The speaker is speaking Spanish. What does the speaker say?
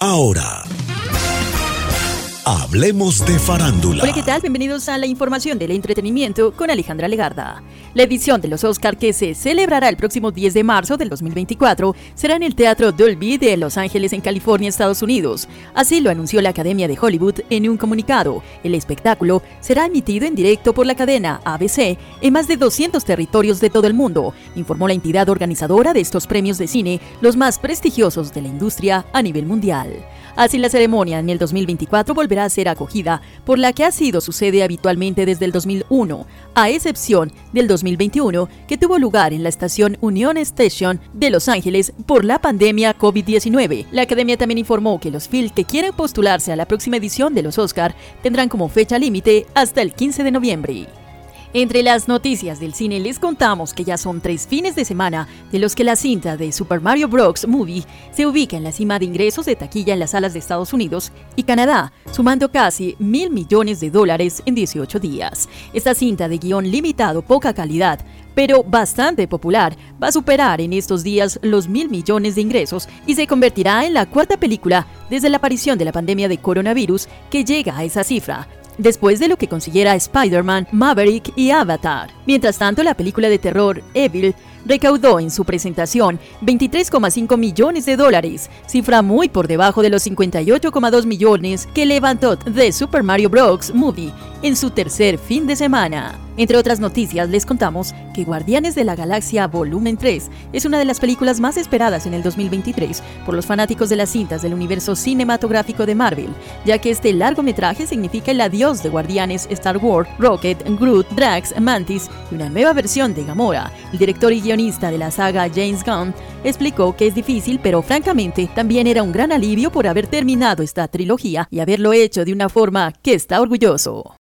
Ahora. Hablemos de farándula. Hola, ¿qué tal? Bienvenidos a la información del entretenimiento con Alejandra Legarda. La edición de los Oscar que se celebrará el próximo 10 de marzo del 2024 será en el Teatro Dolby de Los Ángeles, en California, Estados Unidos. Así lo anunció la Academia de Hollywood en un comunicado. El espectáculo será emitido en directo por la cadena ABC en más de 200 territorios de todo el mundo, informó la entidad organizadora de estos premios de cine, los más prestigiosos de la industria a nivel mundial. Así la ceremonia en el 2024 volverá ser acogida por la que ha sido su sede habitualmente desde el 2001, a excepción del 2021 que tuvo lugar en la estación Union Station de Los Ángeles por la pandemia COVID-19. La academia también informó que los films que quieren postularse a la próxima edición de los Oscar tendrán como fecha límite hasta el 15 de noviembre. Entre las noticias del cine les contamos que ya son tres fines de semana de los que la cinta de Super Mario Bros. Movie se ubica en la cima de ingresos de taquilla en las salas de Estados Unidos y Canadá, sumando casi mil millones de dólares en 18 días. Esta cinta de guion limitado, poca calidad, pero bastante popular, va a superar en estos días los mil millones de ingresos y se convertirá en la cuarta película desde la aparición de la pandemia de coronavirus que llega a esa cifra, después de lo que consiguiera Spider-Man, Maverick y Avatar. Mientras tanto, la película de terror Evil recaudó en su presentación 23,5 millones de dólares, cifra muy por debajo de los 58,2 millones que levantó The Super Mario Bros. Movie en su tercer fin de semana. Entre otras noticias, les contamos que Guardianes de la Galaxia Volumen 3 es una de las películas más esperadas en el 2023 por los fanáticos de las cintas del universo cinematográfico de Marvel, ya que este largometraje significa el adiós de Guardianes, Star Wars, Rocket, Groot, Drax, Mantis y una nueva versión de Gamora. El director y guionista de la saga James Gunn explicó que es difícil, pero francamente también era un gran alivio por haber terminado esta trilogía y haberlo hecho de una forma que está orgulloso.